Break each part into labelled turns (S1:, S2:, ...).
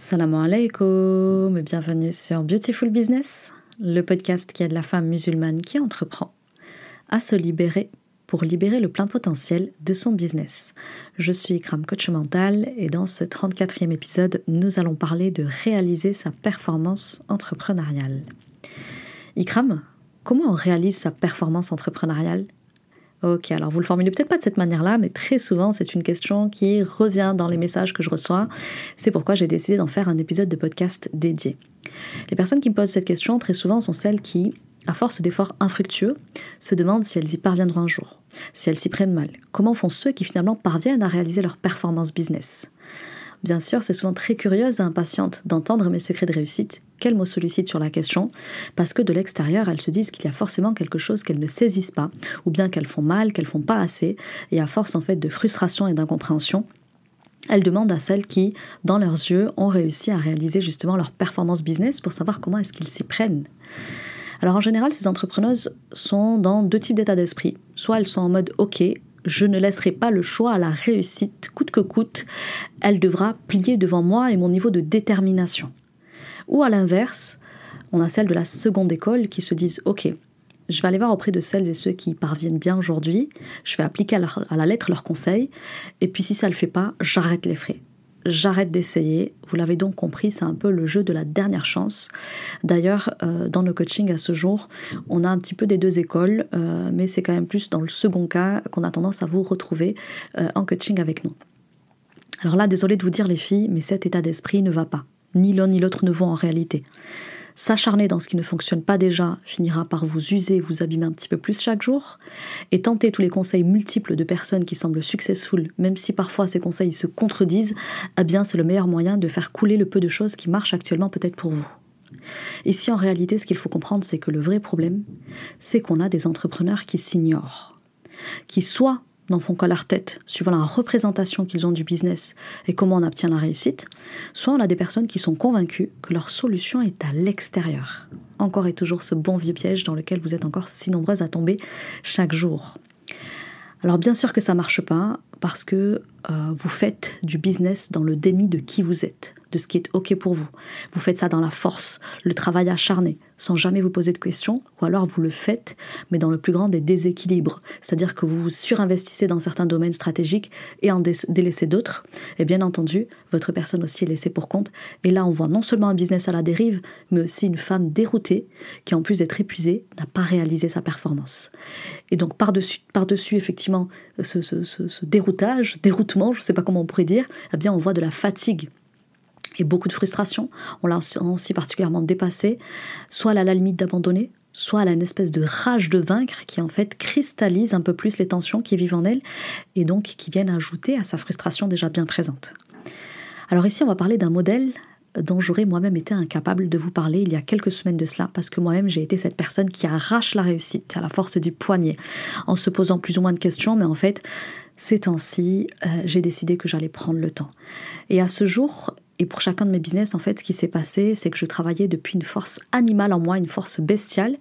S1: Salam alaikum et bienvenue sur Beautiful Business, le podcast qui aide la femme musulmane qui entreprend à se libérer pour libérer le plein potentiel de son business. Je suis Ikram Coach Mental et dans ce 34e épisode, nous allons parler de réaliser sa performance entrepreneuriale. Ikram, comment on réalise sa performance entrepreneuriale? Ok, alors vous le formulez peut-être pas de cette manière-là, mais très souvent c'est une question qui revient dans les messages que je reçois. C'est pourquoi j'ai décidé d'en faire un épisode de podcast dédié. Les personnes qui me posent cette question très souvent sont celles qui, à force d'efforts infructueux, se demandent si elles y parviendront un jour, si elles s'y prennent mal. Comment font ceux qui finalement parviennent à réaliser leur performance business? Bien sûr, c'est souvent très curieuse et impatiente d'entendre mes secrets de réussite, qu'elles me sollicitent sur la question, parce que de l'extérieur, elles se disent qu'il y a forcément quelque chose qu'elles ne saisissent pas, ou bien qu'elles font mal, qu'elles font pas assez, et à force en fait de frustration et d'incompréhension, elles demandent à celles qui, dans leurs yeux, ont réussi à réaliser justement leur performance business pour savoir comment est-ce qu'ils s'y prennent. Alors en général, ces entrepreneuses sont dans deux types d'état d'esprit. Soit elles sont en mode OK, je ne laisserai pas le choix à la réussite, coûte que coûte, elle devra plier devant moi et mon niveau de détermination. Ou à l'inverse, on a celles de la seconde école qui se disent Ok, je vais aller voir auprès de celles et ceux qui parviennent bien aujourd'hui, je vais appliquer à à la lettre leurs conseils, et puis si ça ne le fait pas, j'arrête les frais j'arrête d'essayer. Vous l'avez donc compris, c'est un peu le jeu de la dernière chance. D'ailleurs, euh, dans le coaching à ce jour, on a un petit peu des deux écoles, euh, mais c'est quand même plus dans le second cas qu'on a tendance à vous retrouver euh, en coaching avec nous. Alors là, désolé de vous dire les filles, mais cet état d'esprit ne va pas. Ni l'un ni l'autre ne vont en réalité. S'acharner dans ce qui ne fonctionne pas déjà finira par vous user, vous abîmer un petit peu plus chaque jour. Et tenter tous les conseils multiples de personnes qui semblent successful, même si parfois ces conseils se contredisent, eh bien c'est le meilleur moyen de faire couler le peu de choses qui marchent actuellement peut-être pour vous. Ici, en réalité, ce qu'il faut comprendre, c'est que le vrai problème, c'est qu'on a des entrepreneurs qui s'ignorent, qui soit n'en font qu'à leur tête, suivant la représentation qu'ils ont du business et comment on obtient la réussite, soit on a des personnes qui sont convaincues que leur solution est à l'extérieur. Encore et toujours ce bon vieux piège dans lequel vous êtes encore si nombreuses à tomber chaque jour. Alors bien sûr que ça marche pas parce que euh, vous faites du business dans le déni de qui vous êtes, de ce qui est OK pour vous. Vous faites ça dans la force, le travail acharné, sans jamais vous poser de questions, ou alors vous le faites, mais dans le plus grand des déséquilibres. C'est-à-dire que vous vous surinvestissez dans certains domaines stratégiques et en délaissez d'autres. Et bien entendu, votre personne aussi est laissée pour compte. Et là, on voit non seulement un business à la dérive, mais aussi une femme déroutée qui, en plus d'être épuisée, n'a pas réalisé sa performance. Et donc, par-dessus, par-dessus effectivement, ce, ce, ce déroutage, déroutement, je ne sais pas comment on pourrait dire, eh bien, on voit de la fatigue et beaucoup de frustration. On l'a aussi particulièrement dépassé, soit à la limite d'abandonner, soit à une espèce de rage de vaincre qui en fait cristallise un peu plus les tensions qui vivent en elle et donc qui viennent ajouter à sa frustration déjà bien présente. Alors ici, on va parler d'un modèle dont j'aurais moi-même été incapable de vous parler il y a quelques semaines de cela, parce que moi-même j'ai été cette personne qui arrache la réussite à la force du poignet, en se posant plus ou moins de questions, mais en fait, ces temps-ci, euh, j'ai décidé que j'allais prendre le temps. Et à ce jour, et pour chacun de mes business, en fait, ce qui s'est passé, c'est que je travaillais depuis une force animale en moi, une force bestiale.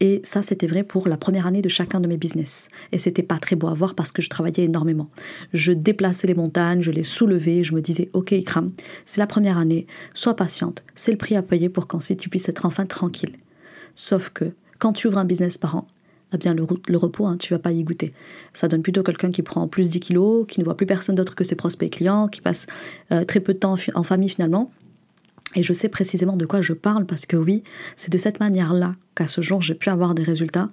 S1: Et ça, c'était vrai pour la première année de chacun de mes business. Et c'était pas très beau à voir parce que je travaillais énormément. Je déplaçais les montagnes, je les soulevais, je me disais, OK, Ikram, c'est la première année, sois patiente, c'est le prix à payer pour qu'ensuite tu puisses être enfin tranquille. Sauf que, quand tu ouvres un business par an, eh bien le, repos, hein, tu vas pas y goûter. Ça donne plutôt quelqu'un qui prend plus 10 kilos, qui ne voit plus personne d'autre que ses prospects clients, qui passe euh, très peu de temps en famille finalement, et je sais précisément de quoi je parle parce que oui, c'est de cette manière-là qu'à ce jour j'ai pu avoir des résultats,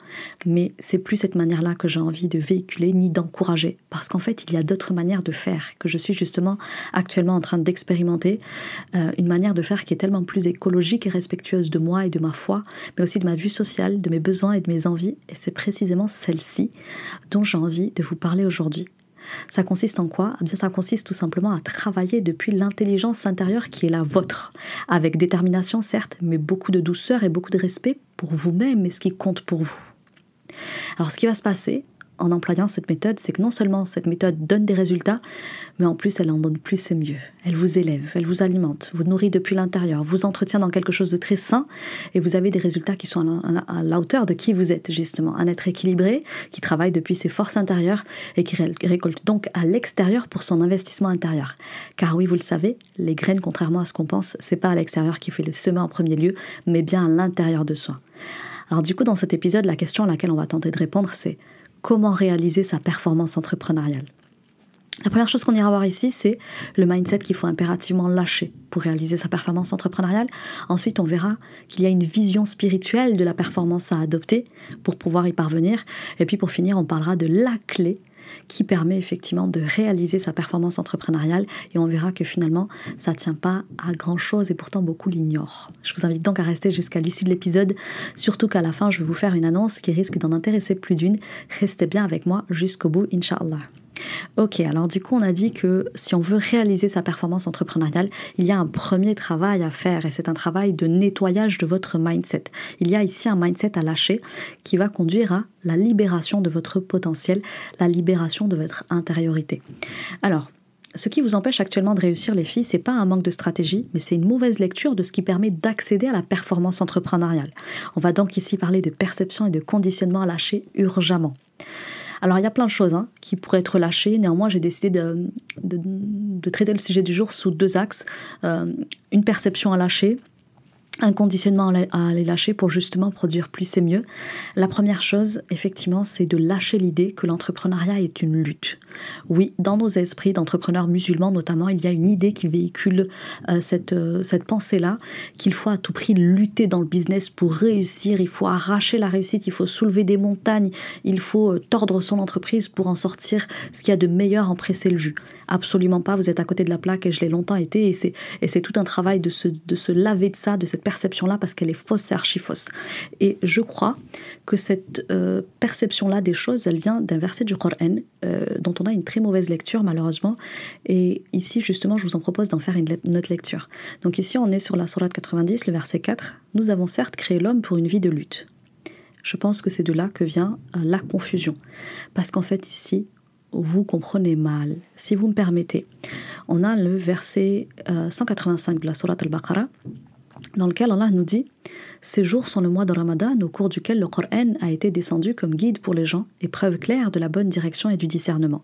S1: mais c'est plus cette manière-là que j'ai envie de véhiculer ni d'encourager. Parce qu'en fait il y a d'autres manières de faire que je suis justement actuellement en train d'expérimenter, euh, une manière de faire qui est tellement plus écologique et respectueuse de moi et de ma foi, mais aussi de ma vue sociale, de mes besoins et de mes envies, et c'est précisément celle-ci dont j'ai envie de vous parler aujourd'hui. Ça consiste en quoi? Eh bien, Ça consiste tout simplement à travailler depuis l'intelligence intérieure qui est la vôtre, avec détermination certes, mais beaucoup de douceur et beaucoup de respect pour vous-même et ce qui compte pour vous. Alors ce qui va se passer, en employant cette méthode, c'est que non seulement cette méthode donne des résultats, mais en plus elle en donne plus et mieux. Elle vous élève, elle vous alimente, vous nourrit depuis l'intérieur, vous entretient dans quelque chose de très sain et vous avez des résultats qui sont à la, hauteur de qui vous êtes justement. Un être équilibré qui travaille depuis ses forces intérieures et qui récolte donc à l'extérieur pour son investissement intérieur. Car oui, vous le savez, les graines, contrairement à ce qu'on pense, c'est pas à l'extérieur qui fait les semer en premier lieu, mais bien à l'intérieur de soi. Alors du coup, dans cet épisode, la question à laquelle on va tenter de répondre, c'est comment réaliser sa performance entrepreneuriale la première chose qu'on ira voir ici, c'est le mindset qu'il faut impérativement lâcher pour réaliser sa performance entrepreneuriale. Ensuite, on verra qu'il y a une vision spirituelle de la performance à adopter pour pouvoir y parvenir. Et puis pour finir, on parlera de la clé qui permet effectivement de réaliser sa performance entrepreneuriale et on verra que finalement ça ne tient pas à grand chose et pourtant beaucoup l'ignorent. Je vous invite donc à rester jusqu'à l'issue de l'épisode, surtout qu'à la fin je vais vous faire une annonce qui risque d'en intéresser plus d'une. Restez bien avec moi jusqu'au bout, Inch'Allah. Ok, alors du coup, on a dit que si on veut réaliser sa performance entrepreneuriale, il y a un premier travail à faire et c'est un travail de nettoyage de votre mindset. Il y a ici un mindset à lâcher qui va conduire à la libération de votre potentiel, la libération de votre intériorité. Alors, ce qui vous empêche actuellement de réussir les filles, c'est pas un manque de stratégie, mais c'est une mauvaise lecture de ce qui permet d'accéder à la performance entrepreneuriale. On va donc ici parler de perception et de conditionnement à lâcher urgemment. Alors il y a plein de choses hein, qui pourraient être lâchées. Néanmoins, j'ai décidé de, traiter le sujet du jour sous deux axes. Euh, une perception à lâcher un conditionnement à les lâcher pour justement produire plus et mieux. La première chose, effectivement, c'est de lâcher l'idée que l'entrepreneuriat est une lutte. Oui, dans nos esprits d'entrepreneurs musulmans notamment, il y a une idée qui véhicule euh, cette, euh, cette pensée-là, qu'il faut à tout prix lutter dans le business pour réussir, il faut arracher la réussite, il faut soulever des montagnes, il faut euh, tordre son entreprise pour en sortir ce qu'il y a de meilleur, en presser le jus. Absolument pas, vous êtes à côté de la plaque et je l'ai longtemps été et c'est, et c'est tout un travail de se, de se laver de ça, de cette perception-là parce qu'elle est fausse et archi-fausse. Et je crois que cette euh, perception-là des choses, elle vient d'un verset du Coran euh, dont on a une très mauvaise lecture malheureusement. Et ici, justement, je vous en propose d'en faire une, autre lecture. Donc ici, on est sur la Sourate 90, le verset 4. Nous avons certes créé l'homme pour une vie de lutte. Je pense que c'est de là que vient euh, la confusion. Parce qu'en fait, ici, vous comprenez mal. Si vous me permettez, on a le verset 185 de la Sourate al-Baqarah dans lequel Allah nous dit Ces jours sont le mois de Ramadan au cours duquel le Coran a été descendu comme guide pour les gens et preuve claire de la bonne direction et du discernement.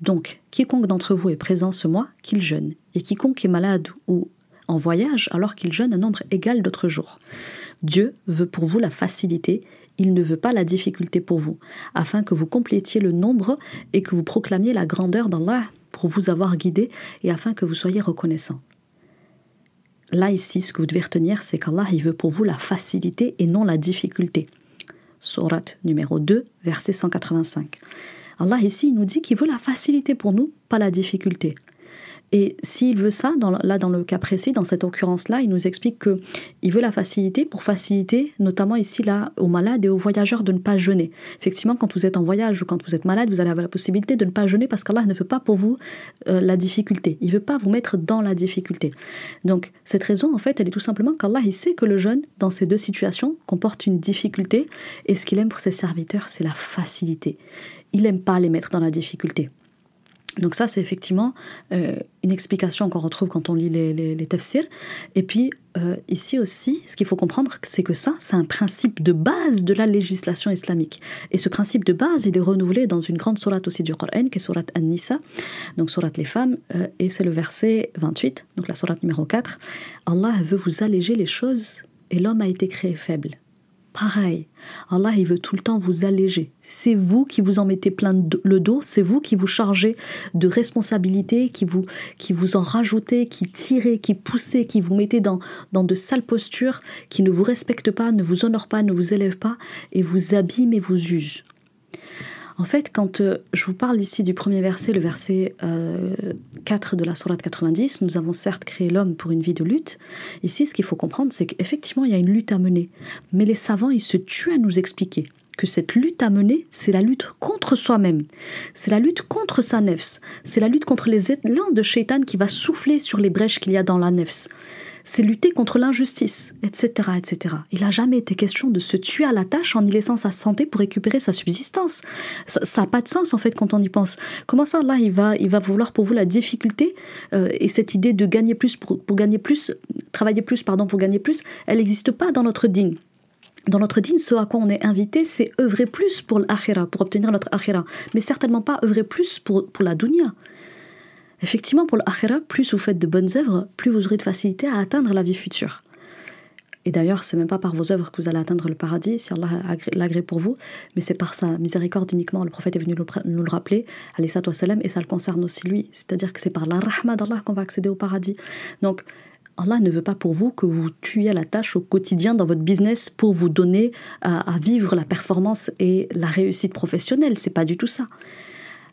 S1: Donc, quiconque d'entre vous est présent ce mois, qu'il jeûne, et quiconque est malade ou en voyage, alors qu'il jeûne un nombre égal d'autres jours. Dieu veut pour vous la facilité, il ne veut pas la difficulté pour vous, afin que vous complétiez le nombre et que vous proclamiez la grandeur d'Allah pour vous avoir guidé et afin que vous soyez reconnaissant. Là, ici, ce que vous devez retenir, c'est qu'Allah, il veut pour vous la facilité et non la difficulté. Surat numéro 2, verset 185. Allah, ici, il nous dit qu'il veut la facilité pour nous, pas la difficulté. Et s'il veut ça, dans, là dans le cas précis, dans cette occurrence-là, il nous explique que il veut la facilité pour faciliter, notamment ici là, aux malades et aux voyageurs de ne pas jeûner. Effectivement, quand vous êtes en voyage ou quand vous êtes malade, vous allez avoir la possibilité de ne pas jeûner parce qu'Allah ne veut pas pour vous euh, la difficulté. Il veut pas vous mettre dans la difficulté. Donc cette raison, en fait, elle est tout simplement qu'Allah il sait que le jeûne, dans ces deux situations, comporte une difficulté et ce qu'il aime pour ses serviteurs, c'est la facilité. Il n'aime pas les mettre dans la difficulté. Donc ça, c'est effectivement euh, une explication qu'on retrouve quand on lit les, les, tafsirs. Et puis euh, ici aussi, ce qu'il faut comprendre, c'est que ça, c'est un principe de base de la législation islamique. Et ce principe de base, il est renouvelé dans une grande sourate aussi du Coran, qui est sourate An-Nisa, donc sourate les femmes, euh, et c'est le verset 28, donc la sourate numéro 4. Allah veut vous alléger les choses, et l'homme a été créé faible. Pareil, Allah il veut tout le temps vous alléger. C'est vous qui vous en mettez plein le dos, c'est vous qui vous chargez de responsabilités, qui vous, qui vous en rajoutez, qui tirez, qui poussez, qui vous mettez dans, dans de sales postures, qui ne vous respectent pas, ne vous honorent pas, ne vous élèvent pas, et vous abîment et vous usent. En fait, quand euh, je vous parle ici du premier verset, le verset 4 euh, de la Sourate 90, nous avons certes créé l'homme pour une vie de lutte. Ici, ce qu'il faut comprendre, c'est qu'effectivement, il y a une lutte à mener. Mais les savants, ils se tuent à nous expliquer que cette lutte à mener, c'est la lutte contre soi-même. C'est la lutte contre sa nefs. C'est la lutte contre les élans de Shaitan qui va souffler sur les brèches qu'il y a dans la nefs. C'est lutter contre l'injustice, etc., etc. Il n'a jamais été question de se tuer à la tâche en y laissant sa santé pour récupérer sa subsistance. Ça n'a pas de sens en fait quand on y pense. Comment ça, là, il va, il va vouloir pour vous la difficulté euh, et cette idée de gagner plus pour, gagner plus, travailler plus, pardon, pour gagner plus, elle n'existe pas dans notre dîne. Dans notre dîne, ce à quoi on est invité, c'est œuvrer plus pour l'akhira, pour obtenir notre akhira, mais certainement pas œuvrer plus pour, pour la dunya. Effectivement, pour l'akhira, plus vous faites de bonnes œuvres, plus vous aurez de facilité à atteindre la vie future. Et d'ailleurs, c'est même pas par vos œuvres que vous allez atteindre le paradis, si Allah l'agrée pour vous, mais c'est par sa miséricorde uniquement. Le prophète est venu nous le rappeler, et ça le concerne aussi lui. C'est-à-dire que c'est par la rahma d'Allah qu'on va accéder au paradis. Donc, Allah ne veut pas pour vous que vous tuiez la tâche au quotidien dans votre business pour vous donner à, à vivre la performance et la réussite professionnelle. C'est pas du tout ça.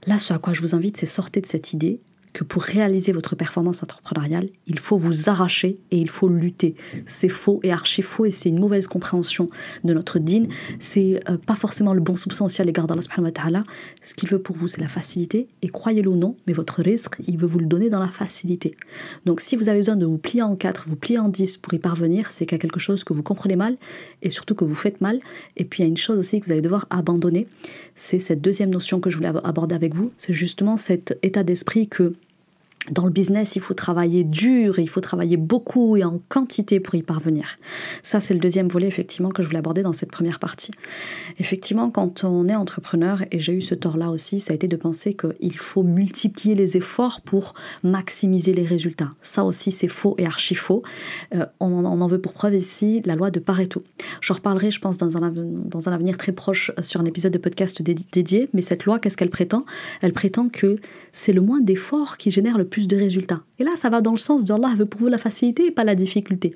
S1: Là, ce à quoi je vous invite, c'est sortir de cette idée que pour réaliser votre performance entrepreneuriale, il faut vous arracher et il faut lutter. C'est faux et archi faux et c'est une mauvaise compréhension de notre dîne. C'est euh, pas forcément le bon soupçon aussi à l'égard d'Allah. Ce qu'il veut pour vous, c'est la facilité et croyez-le ou non, mais votre risque, il veut vous le donner dans la facilité. Donc si vous avez besoin de vous plier en quatre, vous plier en dix pour y parvenir, c'est qu'il y a quelque chose que vous comprenez mal et surtout que vous faites mal. Et puis il y a une chose aussi que vous allez devoir abandonner, c'est cette deuxième notion que je voulais aborder avec vous, c'est justement cet état d'esprit que dans le business, il faut travailler dur, il faut travailler beaucoup et en quantité pour y parvenir. Ça, c'est le deuxième volet, effectivement, que je voulais aborder dans cette première partie. Effectivement, quand on est entrepreneur, et j'ai eu ce tort-là aussi, ça a été de penser qu'il faut multiplier les efforts pour maximiser les résultats. Ça aussi, c'est faux et archi faux. Euh, on, en veut pour preuve ici la loi de Pareto. J'en reparlerai, je pense, dans un, dans un avenir très proche sur un épisode de podcast dédié, mais cette loi, qu'est-ce qu'elle prétend? Elle prétend que c'est le moins d'efforts qui génère le plus de résultats. Et là, ça va dans le sens d'Allah veut pour vous la facilité et pas la difficulté.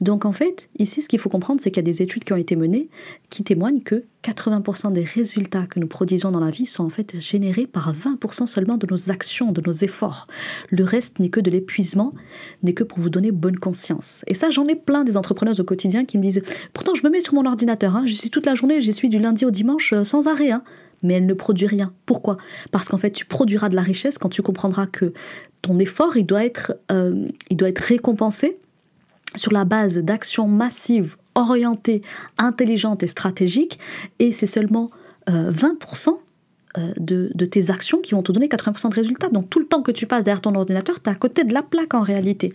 S1: Donc en fait, ici, ce qu'il faut comprendre, c'est qu'il y a des études qui ont été menées qui témoignent que 80% des résultats que nous produisons dans la vie sont en fait générés par 20% seulement de nos actions, de nos efforts. Le reste n'est que de l'épuisement, n'est que pour vous donner bonne conscience. Et ça, j'en ai plein des entrepreneurs au quotidien qui me disent, pourtant je me mets sur mon ordinateur, hein, j'y suis toute la journée, j'y suis du lundi au dimanche euh, sans arrêt. Hein mais elle ne produit rien. Pourquoi? Parce qu'en fait, tu produiras de la richesse quand tu comprendras que ton effort, il doit être, euh, récompensé sur la base d'actions massives, orientées, intelligentes et stratégiques, et c'est seulement 20% euh, euh, de, de, tes actions qui vont te donner 80% de résultats. Donc tout le temps que tu passes derrière ton ordinateur, tu es à côté de la plaque en réalité.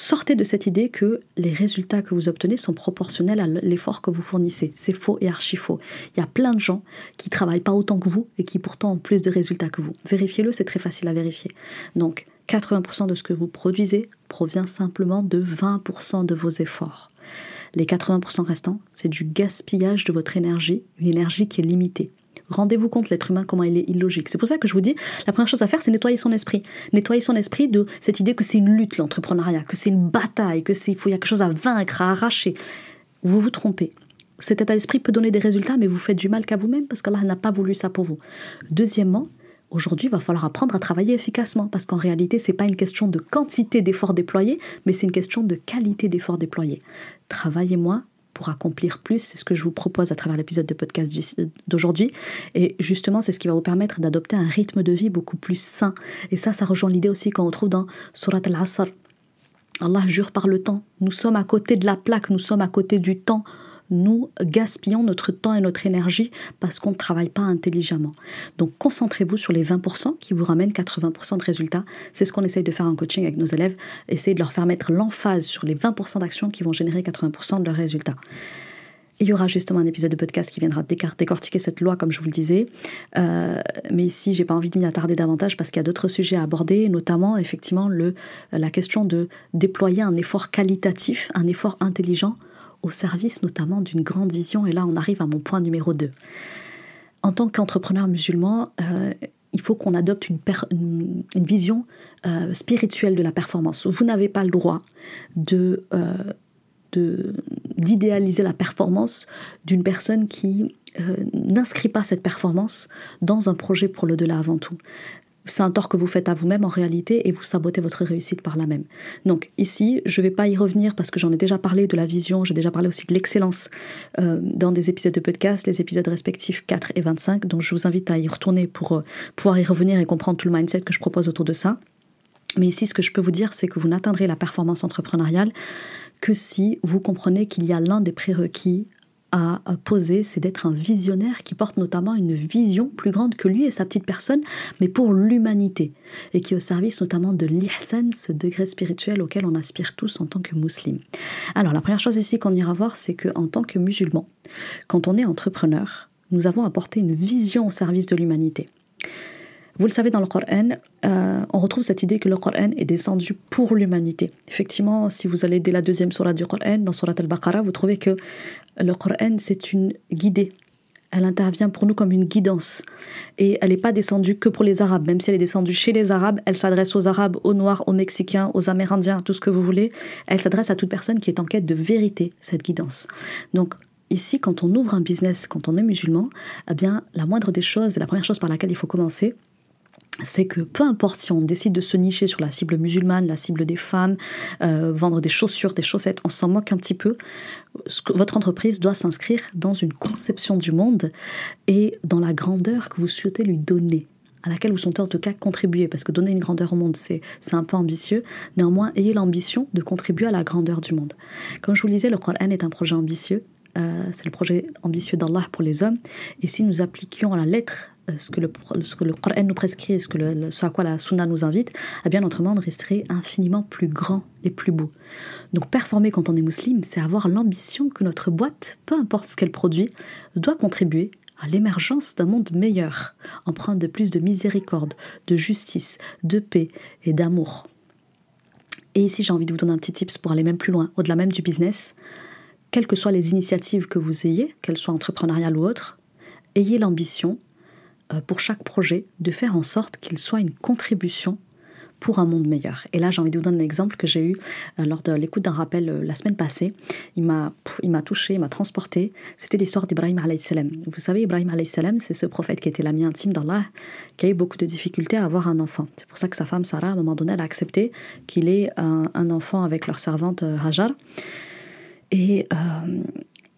S1: Sortez de cette idée que les résultats que vous obtenez sont proportionnels à l'effort que vous fournissez. C'est faux et archi faux. Il y a plein de gens qui travaillent pas autant que vous et qui pourtant ont plus de résultats que vous. Vérifiez-le, c'est très facile à vérifier. Donc, 80% de ce que vous produisez provient simplement de 20% de vos efforts. Les 80% restants, c'est du gaspillage de votre énergie, une énergie qui est limitée. Rendez-vous compte, l'être humain, comment il est illogique. C'est pour ça que je vous dis, la première chose à faire, c'est nettoyer son esprit. Nettoyer son esprit de cette idée que c'est une lutte, l'entrepreneuriat, que c'est une bataille, que c'est, faut, y a quelque chose à vaincre, à arracher. Vous vous trompez. Cet état d'esprit peut donner des résultats, mais vous faites du mal qu'à vous-même parce qu'Allah n'a pas voulu ça pour vous. Deuxièmement, Aujourd'hui, il va falloir apprendre à travailler efficacement parce qu'en réalité, ce n'est pas une question de quantité d'efforts déployés, mais c'est une question de qualité d'efforts déployés. Travaillez moins, pour accomplir plus. C'est ce que je vous propose à travers l'épisode de podcast d'aujourd'hui. Et justement, c'est ce qui va vous permettre d'adopter un rythme de vie beaucoup plus sain. Et ça, ça rejoint l'idée aussi qu'on retrouve dans Surat al-Asr. Allah jure par le temps. Nous sommes à côté de la plaque, nous sommes à côté du temps nous gaspillons notre temps et notre énergie parce qu'on ne travaille pas intelligemment. Donc concentrez-vous sur les 20% qui vous ramènent 80% de résultats. C'est ce qu'on essaye de faire en coaching avec nos élèves, essayer de leur faire mettre l'emphase sur les 20% d'actions qui vont générer 80% de leurs résultats. il y aura justement un épisode de podcast qui viendra décortiquer cette loi, comme je vous le disais. Euh, mais ici, j'ai pas envie de m'y attarder davantage parce qu'il y a d'autres sujets à aborder, notamment effectivement la question de déployer un effort qualitatif, un effort intelligent au service notamment d'une grande vision. Et là, on arrive à mon point numéro 2. En tant qu'entrepreneur musulman, euh, il faut qu'on adopte une, vision euh, spirituelle de la performance. Vous n'avez pas le droit euh, d'idéaliser la performance d'une personne qui n'inscrit pas cette performance dans un projet pour le delà avant tout c'est un tort que vous faites à vous-même en réalité et vous sabotez votre réussite par là même. Donc ici, je ne vais pas y revenir parce que j'en ai déjà parlé de la vision, j'ai déjà parlé aussi de l'excellence euh, dans des épisodes de podcast, les épisodes respectifs 4 et 25, donc je vous invite à y retourner pour euh, pouvoir y revenir et comprendre tout le mindset que je propose autour de ça. Mais ici, ce que je peux vous dire, c'est que vous n'atteindrez la performance entrepreneuriale que si vous comprenez qu'il y a l'un des prérequis à poser, c'est d'être un visionnaire qui porte notamment une vision plus grande que lui et sa petite personne, mais pour l'humanité, et qui est au service notamment de l'ihsan, ce degré spirituel auquel on aspire tous en tant que musulmans. Alors la première chose ici qu'on ira voir, c'est qu'en tant que musulman, quand on est entrepreneur, nous avons apporté une vision au service de l'humanité. Vous le savez, dans le Coran, euh, on retrouve cette idée que le Coran est descendu pour l'humanité. Effectivement, si vous allez dès la deuxième surah du Coran, dans Surat al-Baqarah, vous trouvez que le Coran, c'est une guidée. Elle intervient pour nous comme une guidance. Et elle n'est pas descendue que pour les Arabes. Même si elle est descendue chez les Arabes, elle s'adresse aux Arabes, aux Noirs, aux Mexicains, aux Amérindiens, tout ce que vous voulez. Elle s'adresse à toute personne qui est en quête de vérité, cette guidance. Donc, ici, quand on ouvre un business, quand on est musulman, eh bien, la moindre des choses, la première chose par laquelle il faut commencer, c'est que peu importe si on décide de se nicher sur la cible musulmane, la cible des femmes, euh, vendre des chaussures, des chaussettes, on s'en moque un petit peu. votre entreprise doit s'inscrire dans une conception du monde et dans la grandeur que vous souhaitez lui donner à laquelle vous souhaitez en tout cas contribuer, parce que donner une grandeur au monde, c'est un peu ambitieux. Néanmoins, ayez l'ambition de contribuer à la grandeur du monde. Comme je vous le disais, le Coran est un projet ambitieux, euh, c'est le projet ambitieux d'Allah pour les hommes. Et si nous appliquions à la lettre ce que le, ce que le Coran nous prescrit, le, ce à quoi la Sunna nous invite, eh bien notre monde resterait infiniment plus grand et plus beau. Donc performer quand on est musulman, c'est avoir l'ambition que notre boîte, peu importe ce qu'elle produit, doit contribuer à l'émergence d'un monde meilleur, empreint de plus de miséricorde, de justice, de paix et d'amour. Et ici, j'ai envie de vous donner un petit tips pour aller même plus loin, au-delà même du business. Quelles que soient les initiatives que vous ayez, qu'elles soient entrepreneuriales ou autres, ayez l'ambition euh, pour chaque projet de faire en sorte qu'il soit une contribution pour un monde meilleur. Et là, j'ai envie de vous donner un exemple que j'ai eu euh, lors de l'écoute d'un rappel euh, la semaine passée. Il m'a, il m'a touché, il m'a transporté. C'était l'histoire d'Ibrahim salam. Vous savez, Ibrahim salam, c'est ce prophète qui était l'ami intime d'Allah, qui a eu beaucoup de difficultés à avoir un enfant. C'est pour ça que sa femme Sarah, à un moment donné, a accepté qu'il ait un, enfant avec leur servante Hajar. Et,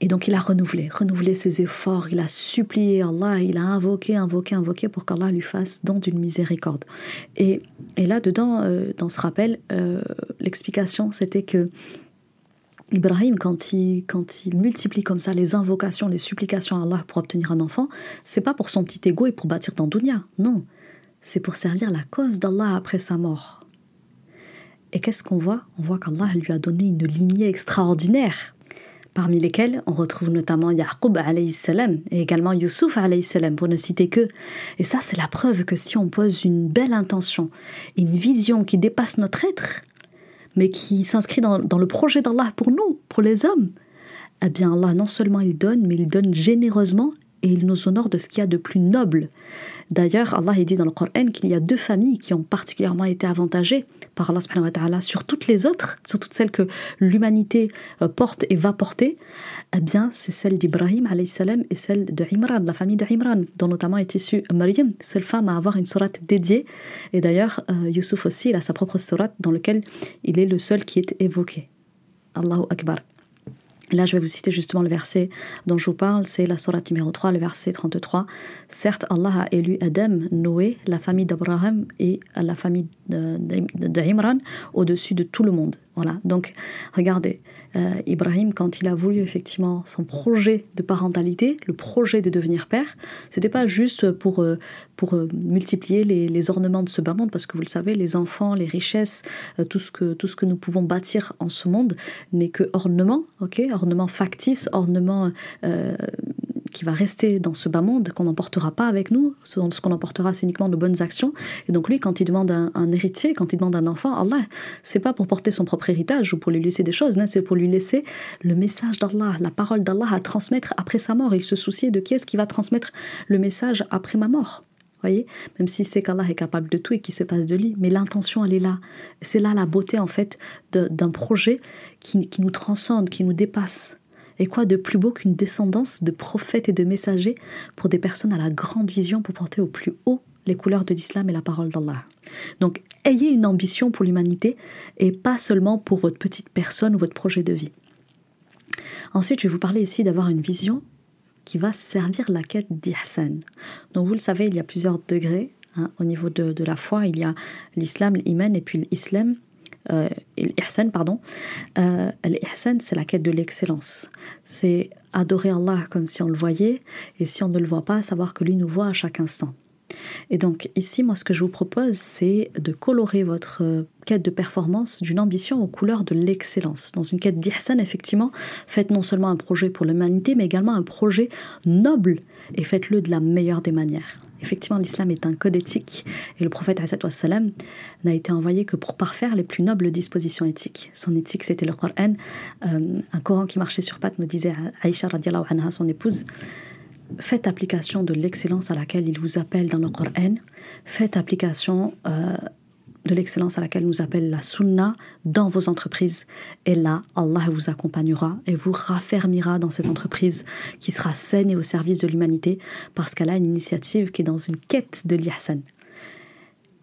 S1: et donc il a renouvelé, renouvelé ses efforts, il a supplié Allah, il a invoqué, invoqué, invoqué pour qu'Allah lui fasse don d'une miséricorde. Et, et là-dedans, euh, dans ce rappel, euh, l'explication c'était que Ibrahim, quand il, quand il multiplie comme ça les invocations, les supplications à Allah pour obtenir un enfant, c'est pas pour son petit ego et pour bâtir dans non. C'est pour servir la cause d'Allah après sa mort. Et qu'est-ce qu'on voit? On voit qu'Allah lui a donné une lignée extraordinaire parmi lesquels on retrouve notamment Yaqub salam et également Yusuf salam pour ne citer que. Et ça, c'est la preuve que si on pose une belle intention, une vision qui dépasse notre être, mais qui s'inscrit dans, dans le projet d'Allah pour nous, pour les hommes, eh bien Allah non seulement il donne, mais il donne généreusement et il nous honore de ce qu'il y a de plus noble. D'ailleurs, Allah dit dans le Coran qu'il y a deux familles qui ont particulièrement été avantagées par Allah sur toutes les autres, sur toutes celles que l'humanité euh, porte et va porter. Eh bien, c'est celle d'Ibrahim salam et celle de Imran, la famille de Imran, dont notamment est issue Maryam, seule femme à avoir une sourate dédiée. Et d'ailleurs, euh, Yusuf aussi, il a sa propre sourate dans laquelle il est le seul qui est évoqué. Allahu Akbar. Là, je vais vous citer justement le verset dont je vous parle, c'est la sourate numéro 3, le verset 33. Certes, Allah a élu Adam, Noé, la famille d'Abraham et la famille d'Imran au-dessus de tout le monde. Voilà. Donc, regardez, euh, Ibrahim, quand il a voulu effectivement son projet de parentalité, le projet de devenir père, c'était pas juste pour, euh, pour euh, multiplier les, ornements de ce bas monde, parce que vous le savez, les enfants, les richesses, tout, ce que, tout ce que nous pouvons bâtir en ce monde n'est que ornement, ok? Ornement factice, ornement qui va rester dans ce bas monde, qu'on n'emportera pas avec nous. Ce, qu'on emportera, c'est uniquement nos bonnes actions. Et donc lui, quand il demande un, héritier, quand il demande un enfant, Allah, c'est pas pour porter son propre héritage ou pour lui laisser des choses, c'est pour lui laisser le message d'Allah, la parole d'Allah à transmettre après sa mort. Il se souciait de qui est-ce qui va transmettre le message après ma mort. Voyez, même si c'est qu'Allah est capable de tout et qu'il se passe de lui, mais l'intention elle est là. C'est là la beauté en fait d'un projet qui, qui nous transcende, qui nous dépasse. Et quoi de plus beau qu'une descendance de prophètes et de messagers pour des personnes à la grande vision pour porter au plus haut les couleurs de l'islam et la parole d'Allah. Donc ayez une ambition pour l'humanité et pas seulement pour votre petite personne ou votre projet de vie. Ensuite, je vais vous parler ici d'avoir une vision qui va servir la quête d'Ihsan. Donc vous le savez, il y a plusieurs degrés Hein. Au niveau de, la foi, il y a l'islam, l'iman et puis l'islam. Euh, l'ihsan, pardon. Euh, l'ihsan, c'est la quête de l'excellence. C'est adorer Allah comme si on le voyait, et si on ne le voit pas, savoir que lui nous voit à chaque instant. Et donc ici, moi, ce que je vous propose, c'est de colorer votre quête de performance d'une ambition aux couleurs de l'excellence. Dans une quête d'ihsan, effectivement, faites non seulement un projet pour l'humanité, mais également un projet noble, et faites-le de la meilleure des manières. Effectivement, l'islam est un code éthique, et le prophète salam n'a été envoyé que pour parfaire les plus nobles dispositions éthiques. Son éthique, c'était le Coran. Euh, un Coran qui marchait sur pattes, me disait Aïcha anha, son épouse, faites application de l'excellence à laquelle il vous appelle dans le Coran, faites application euh, de l'excellence à laquelle nous appelle la sunna dans vos entreprises. Et là, Allah vous accompagnera et vous raffermira dans cette entreprise qui sera saine et au service de l'humanité parce qu'elle a une initiative qui est dans une quête de l'ihsan.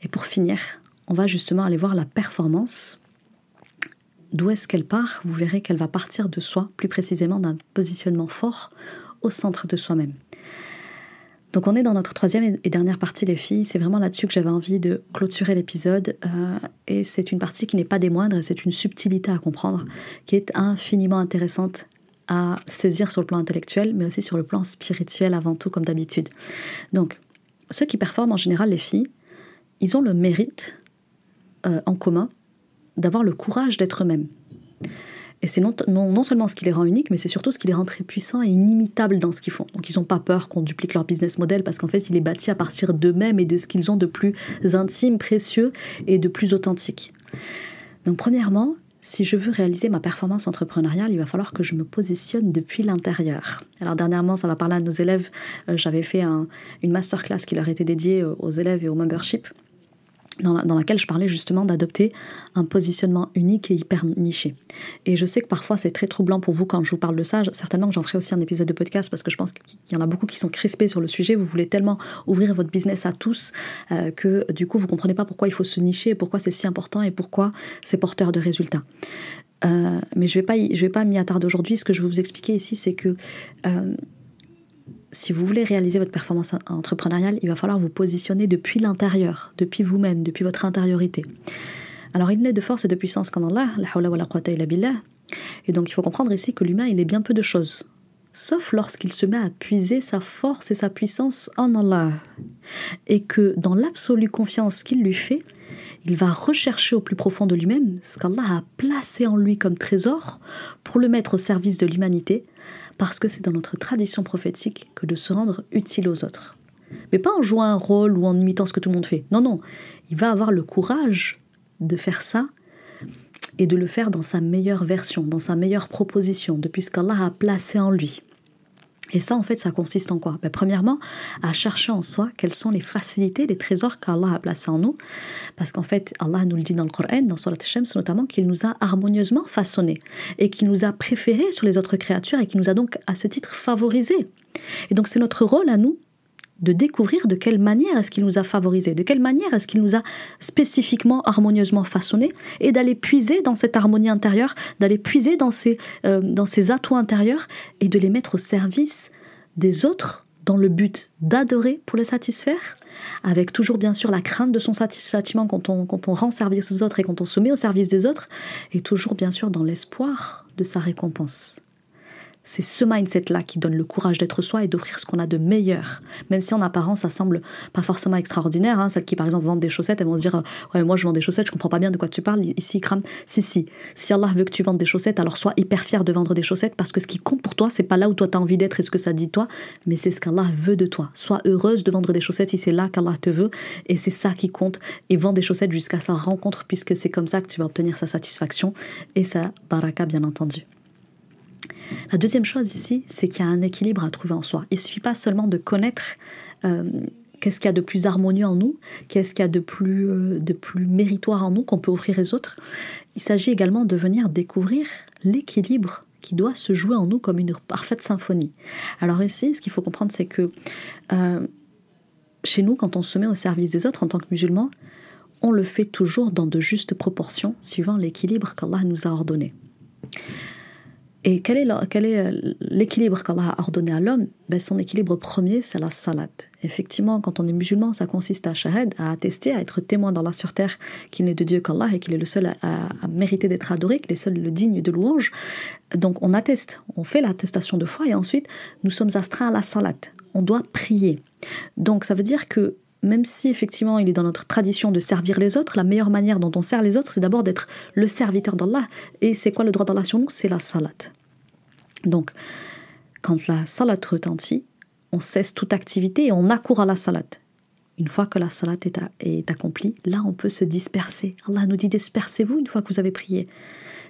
S1: Et pour finir, on va justement aller voir la performance. D'où est-ce qu'elle part? Vous verrez qu'elle va partir de soi, plus précisément d'un positionnement fort au centre de soi-même. Donc on est dans notre troisième et dernière partie les filles, c'est vraiment là-dessus que j'avais envie de clôturer l'épisode euh, et c'est une partie qui n'est pas des moindres, c'est une subtilité à comprendre qui est infiniment intéressante à saisir sur le plan intellectuel mais aussi sur le plan spirituel avant tout comme d'habitude. Donc ceux qui performent en général les filles, ils ont le mérite euh, en commun d'avoir le courage d'être eux-mêmes. Et c'est non, non, seulement ce qui les rend uniques, mais c'est surtout ce qui les rend très puissants et inimitables dans ce qu'ils font. Donc ils n'ont pas peur qu'on duplique leur business model parce qu'en fait, il est bâti à partir d'eux-mêmes et de ce qu'ils ont de plus intime, précieux et de plus authentique. Donc premièrement, si je veux réaliser ma performance entrepreneuriale, il va falloir que je me positionne depuis l'intérieur. Alors dernièrement, ça va parler à nos élèves. Euh, j'avais fait une masterclass qui leur était dédiée aux élèves et au membership dans, laquelle je parlais justement d'adopter un positionnement unique et hyper niché. Et je sais que parfois c'est très troublant pour vous quand je vous parle de ça. Certainement que j'en ferai aussi un épisode de podcast parce que je pense qu'il y en a beaucoup qui sont crispés sur le sujet. Vous voulez tellement ouvrir votre business à tous euh, que du coup vous comprenez pas pourquoi il faut se nicher, pourquoi c'est si important et pourquoi c'est porteur de résultats. Euh, mais je vais pas, vais pas m'y attarder aujourd'hui. Ce que je vais vous expliquer ici, c'est que euh, si vous voulez réaliser votre performance entrepreneuriale, il va falloir vous positionner depuis l'intérieur, depuis vous-même, depuis votre intériorité. Alors il n'est de force et de puissance qu'en Allah, la hawla wa la quwwata illa billah. Et donc il faut comprendre ici que l'humain, il est bien peu de choses, sauf lorsqu'il se met à puiser sa force et sa puissance en Allah. Et que dans l'absolue confiance qu'il lui fait, il va rechercher au plus profond de lui-même ce qu'Allah a placé en lui comme trésor pour le mettre au service de l'humanité parce que c'est dans notre tradition prophétique que de se rendre utile aux autres. Mais pas en jouant un rôle ou en imitant ce que tout le monde fait. Non, non, il va avoir le courage de faire ça et de le faire dans sa meilleure version, dans sa meilleure proposition, depuis ce qu'Allah a placé en lui. Et ça, en fait, ça consiste en quoi? Ben, Premièrement, à chercher en soi quelles sont les facilités, les trésors qu'Allah a placés en nous. Parce qu'en fait, Allah nous le dit dans le Coran, dans Surat Shams notamment, qu'il nous a harmonieusement façonnés et qu'il nous a préférés sur les autres créatures et qu'il nous a donc, à ce titre, favorisés. Et donc, c'est notre rôle à nous de découvrir de quelle manière est-ce qu'il nous a favorisés, de quelle manière est-ce qu'il nous a spécifiquement, harmonieusement façonnés, et d'aller puiser dans cette harmonie intérieure, d'aller puiser dans ces, euh, dans ces atouts intérieurs et de les mettre au service des autres dans le but d'adorer pour les satisfaire, avec toujours bien sûr la crainte de son satisfaction quand on, quand on rend service aux autres et quand on se met au service des autres, et toujours bien sûr dans l'espoir de sa récompense. C'est ce mindset-là qui donne le courage d'être soi et d'offrir ce qu'on a de meilleur. Même si en apparence, ça semble pas forcément extraordinaire. Hein. Celles qui, par exemple, vendent des chaussettes, elles vont se dire Ouais, moi je vends des chaussettes, je comprends pas bien de quoi tu parles. Ici, crame. Si, si. Si Allah veut que tu vendes des chaussettes, alors sois hyper fier de vendre des chaussettes parce que ce qui compte pour toi, c'est pas là où toi tu as envie d'être et ce que ça dit toi, mais c'est ce qu'Allah veut de toi. Sois heureuse de vendre des chaussettes si c'est là qu'Allah te veut et c'est ça qui compte. Et vends des chaussettes jusqu'à sa rencontre puisque c'est comme ça que tu vas obtenir sa satisfaction et sa baraka, bien entendu. La deuxième chose ici, c'est qu'il y a un équilibre à trouver en soi. Il ne suffit pas seulement de connaître euh, qu'est-ce qu'il y a de plus harmonieux en nous, qu'est-ce qu'il y a de plus, euh, de plus méritoire en nous qu'on peut offrir aux autres. Il s'agit également de venir découvrir l'équilibre qui doit se jouer en nous comme une parfaite symphonie. Alors ici, ce qu'il faut comprendre, c'est que euh, chez nous, quand on se met au service des autres en tant que musulmans, on le fait toujours dans de justes proportions, suivant l'équilibre qu'Allah nous a ordonné. Et quel est, euh, l'équilibre qu'Allah a ordonné à l'homme? Ben, Son équilibre premier, c'est la salat. Effectivement, quand on est musulman, ça consiste à shahad, à attester, à être témoin d'Allah sur terre qu'il n'est de Dieu qu'Allah et qu'il est le seul à, mériter d'être adoré, qu'il est seul le digne de louange. Donc on atteste, on fait l'attestation de foi et ensuite nous sommes astreints à la salat. On doit prier. Donc ça veut dire que même si effectivement il est dans notre tradition de servir les autres, la meilleure manière dont on sert les autres, c'est d'abord d'être le serviteur d'Allah. Et c'est quoi le droit d'Allah sur nous? C'est la salat. Donc, quand la salat retentit, on cesse toute activité et on accourt à la salat. Une fois que la salat est, accomplie, là on peut se disperser. Allah nous dit dispersez-vous une fois que vous avez prié.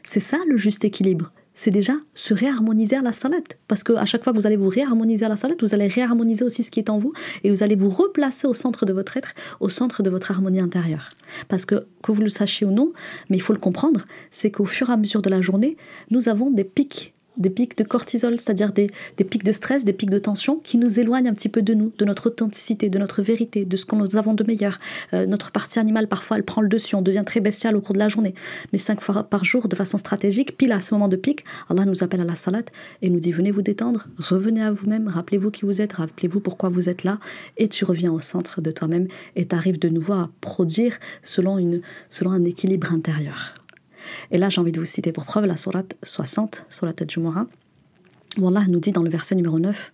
S1: C'est ça le juste équilibre c'est déjà se réharmoniser à la salade. Parce qu'à chaque fois que vous allez vous réharmoniser à la salade, vous allez réharmoniser aussi ce qui est en vous et vous allez vous replacer au centre de votre être, au centre de votre harmonie intérieure. Parce que, que vous le sachiez ou non, mais il faut le comprendre, c'est qu'au fur et à mesure de la journée, nous avons des pics des pics de cortisol, c'est-à-dire des, pics de stress, des pics de tension qui nous éloignent un petit peu de nous, de notre authenticité, de notre vérité, de ce que nous avons de meilleur. Euh, notre partie animale, parfois, elle prend le dessus, on devient très bestial au cours de la journée. Mais cinq fois par jour, de façon stratégique, pile à ce moment de pic, Allah nous appelle à la salade et nous dit venez vous détendre, revenez à vous-même, rappelez-vous qui vous êtes, rappelez-vous pourquoi vous êtes là, et tu reviens au centre de toi-même et tu arrives de nouveau à produire selon, une, selon un équilibre intérieur. Et là, j'ai envie de vous citer pour preuve la sourate 60, sourate Jumu'ah, où Allah nous dit dans le verset numéro 9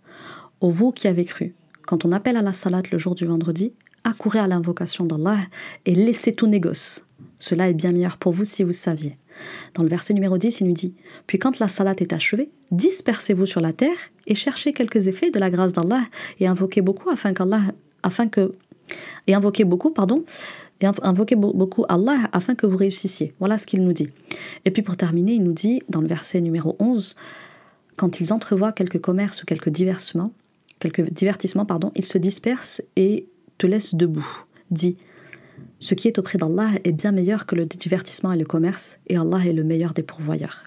S1: Ô vous qui avez cru, quand on appelle à la salat le jour du vendredi, accourez à l'invocation d'Allah et laissez tout négoce. Cela est bien meilleur pour vous si vous saviez. Dans le verset numéro 10, il nous dit Puis quand la salat est achevée, dispersez-vous sur la terre et cherchez quelques effets de la grâce d'Allah et invoquez beaucoup afin qu'Allah afin que et invoquez beaucoup pardon et invoquez beaucoup Allah afin que vous réussissiez. Voilà ce qu'il nous dit. Et puis pour terminer, il nous dit dans le verset numéro 11, quand ils entrevoient quelques commerces ou quelques divertissements, quelques divertissements pardon, ils se dispersent et te laissent debout. Dit ce qui est auprès d'Allah est bien meilleur que le divertissement et le commerce, et Allah est le meilleur des pourvoyeurs.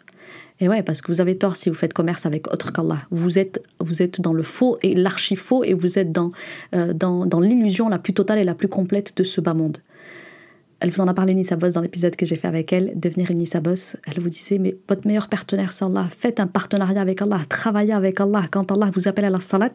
S1: Et ouais, parce que vous avez tort si vous faites commerce avec autre qu'Allah. Vous êtes, vous êtes dans le faux et l'archi-faux, et vous êtes dans, euh, dans, dans l'illusion la plus totale et la plus complète de ce bas monde. Elle vous en a parlé, Nissa Boss, dans l'épisode que j'ai fait avec elle, devenir une Nissa Boss. Elle vous disait, mais votre meilleur partenaire, c'est Allah. Faites un partenariat avec Allah, travaillez avec Allah. Quand Allah vous appelle à la salat,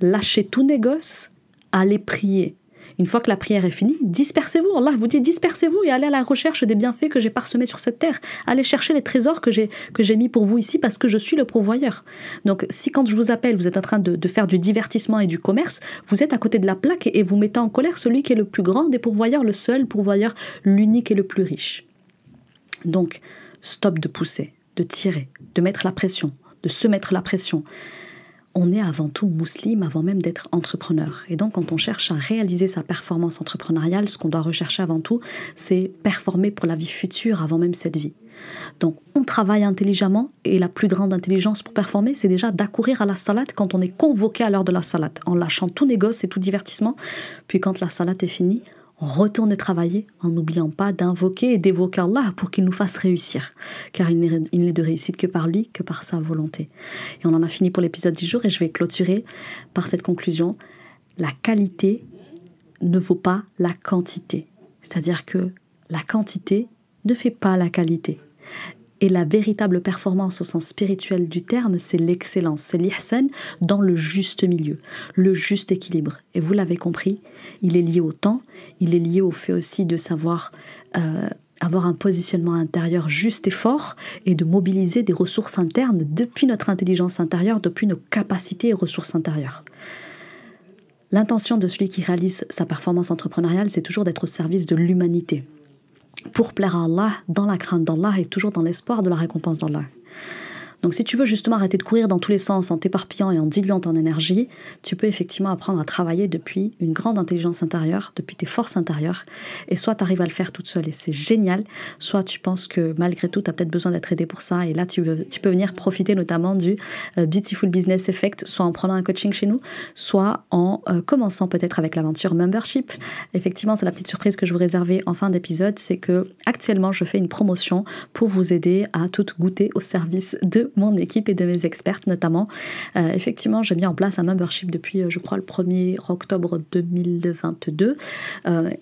S1: lâchez tout négoce, allez prier. Une fois que la prière est finie, dispersez-vous. Allah vous dit dispersez-vous et allez à la recherche des bienfaits que j'ai parsemés sur cette terre. Allez chercher les trésors que j'ai que j'ai mis pour vous ici parce que je suis le pourvoyeur. Donc si quand je vous appelle, vous êtes en train de, faire du divertissement et du commerce, vous êtes à côté de la plaque et, vous mettez en colère celui qui est le plus grand des pourvoyeurs, le seul pourvoyeur, l'unique et le plus riche. Donc stop de pousser, de tirer, de mettre la pression, de se mettre la pression on est avant tout musulman avant même d'être entrepreneur. Et donc quand on cherche à réaliser sa performance entrepreneuriale, ce qu'on doit rechercher avant tout, c'est performer pour la vie future avant même cette vie. Donc on travaille intelligemment et la plus grande intelligence pour performer, c'est déjà d'accourir à la salade quand on est convoqué à l'heure de la salade, en lâchant tout négoce et tout divertissement. Puis quand la salade est finie, on retourne travailler en n'oubliant pas d'invoquer et d'évoquer Allah pour qu'il nous fasse réussir, car il n'est de réussite que par lui, que par sa volonté. Et on en a fini pour l'épisode du jour et je vais clôturer par cette conclusion. La qualité ne vaut pas la quantité. C'est-à-dire que la quantité ne fait pas la qualité. Et la véritable performance au sens spirituel du terme, c'est l'excellence, c'est l'ihsan dans le juste milieu, le juste équilibre. Et vous l'avez compris, il est lié au temps, il est lié au fait aussi de savoir euh, avoir un positionnement intérieur juste et fort et de mobiliser des ressources internes depuis notre intelligence intérieure, depuis nos capacités et ressources intérieures. L'intention de celui qui réalise sa performance entrepreneuriale, c'est toujours d'être au service de l'humanité pour plaire à Allah, dans la crainte d'Allah et toujours dans l'espoir de la récompense d'Allah. Donc si tu veux justement arrêter de courir dans tous les sens en t'éparpillant et en diluant ton énergie, tu peux effectivement apprendre à travailler depuis une grande intelligence intérieure, depuis tes forces intérieures, et soit tu arrives à le faire toute seule et c'est génial, soit tu penses que malgré tout, tu as peut-être besoin d'être aidé pour ça, et là tu, peux venir profiter notamment du euh, Beautiful Business Effect, soit en prenant un coaching chez nous, soit en euh, commençant peut-être avec l'aventure Membership. Effectivement, c'est la petite surprise que je vous réservais en fin d'épisode, c'est que actuellement je fais une promotion pour vous aider à tout goûter au service de mon équipe et de mes expertes notamment. Euh, effectivement, j'ai mis en place un membership depuis, je crois, le 1er octobre 2022,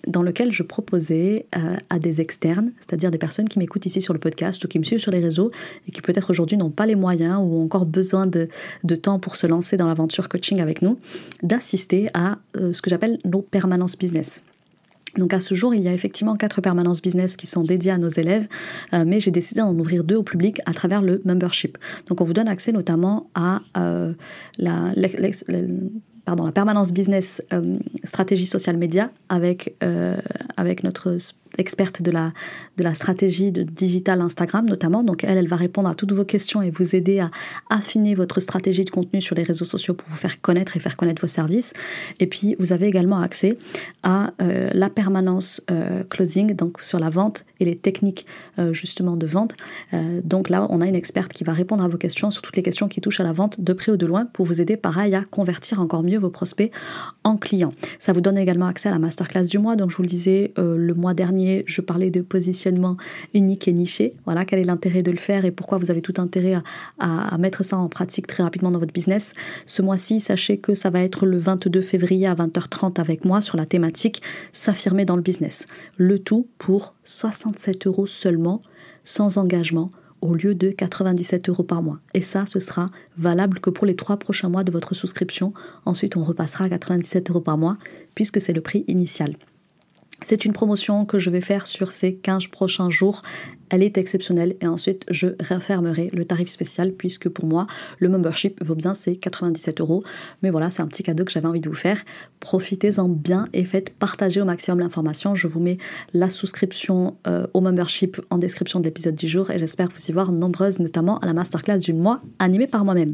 S1: dans lequel je proposais à des externes, c'est-à-dire des personnes qui m'écoutent ici sur le podcast ou qui me suivent sur les réseaux et qui peut-être aujourd'hui n'ont pas les moyens ou ont encore besoin de, de temps pour se lancer dans l'aventure coaching avec nous, d'assister à ce que j'appelle nos permanences business. Donc à ce jour, il y a effectivement quatre permanences business qui sont dédiées à nos élèves, euh, mais j'ai décidé d'en ouvrir deux au public à travers le membership. Donc on vous donne accès notamment à euh, la, pardon, la permanence business euh, stratégie social média avec, avec notre experte de la, de la stratégie de digital Instagram notamment. Donc elle, elle va répondre à toutes vos questions et vous aider à affiner votre stratégie de contenu sur les réseaux sociaux pour vous faire connaître et faire connaître vos services. Et puis vous avez également accès à euh, la permanence euh, closing, donc sur la vente et les techniques euh, justement de vente. donc là, on a une experte qui va répondre à vos questions sur toutes les questions qui touchent à la vente de près ou de loin pour vous aider pareil à convertir encore mieux vos prospects en clients. Ça vous donne également accès à la masterclass du mois. Donc je vous le disais le mois dernier je parlais de positionnement unique et niché. Voilà, quel est l'intérêt de le faire et pourquoi vous avez tout intérêt à, mettre ça en pratique très rapidement dans votre business. Ce mois-ci, sachez que ça va être le 22 février à 20h30 avec moi sur la thématique S'affirmer dans le business. Le tout pour 67 euros seulement, sans engagement au lieu de 97 euros par mois. Et ça, ce sera valable que pour les trois prochains mois de votre souscription. Ensuite, on repassera à 97 euros par mois puisque c'est le prix initial. C'est une promotion que je vais faire sur ces 15 prochains jours. Elle est exceptionnelle et ensuite je refermerai le tarif spécial puisque pour moi le membership vaut bien ses 97 euros. Mais voilà, c'est un petit cadeau que j'avais envie de vous faire. Profitez-en bien et faites partager au maximum l'information. Je vous mets la souscription euh, au membership en description de l'épisode du jour et j'espère vous y voir nombreuses, notamment à la masterclass du mois animée par moi-même.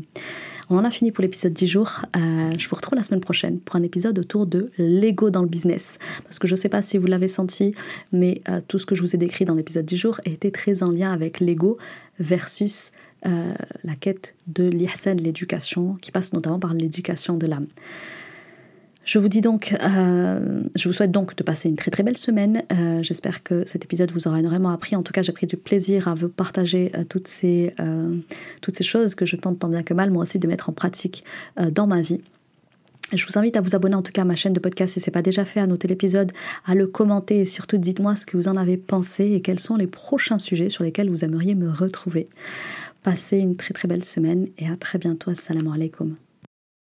S1: On a fini pour l'épisode 10 jours. Euh, je vous retrouve la semaine prochaine pour un épisode autour de l'ego dans le business. Parce que je ne sais pas si vous l'avez senti, mais euh, tout ce que je vous ai décrit dans l'épisode 10 jours était très en lien avec l'ego versus euh, la quête de l'ihsan, l'éducation, qui passe notamment par l'éducation de l'âme. Euh, je vous souhaite donc de passer une très très belle semaine. Euh, j'espère que cet épisode vous aura énormément appris. En tout cas, j'ai pris du plaisir à vous partager euh, toutes, ces, toutes ces choses que je tente tant bien que mal, moi aussi, de mettre en pratique dans ma vie. Je vous invite à vous abonner en tout cas à ma chaîne de podcast si ce n'est pas déjà fait, à noter l'épisode, à le commenter et surtout dites-moi ce que vous en avez pensé et quels sont les prochains sujets sur lesquels vous aimeriez me retrouver. Passez une très très belle semaine et à très bientôt. Assalamu alaikum.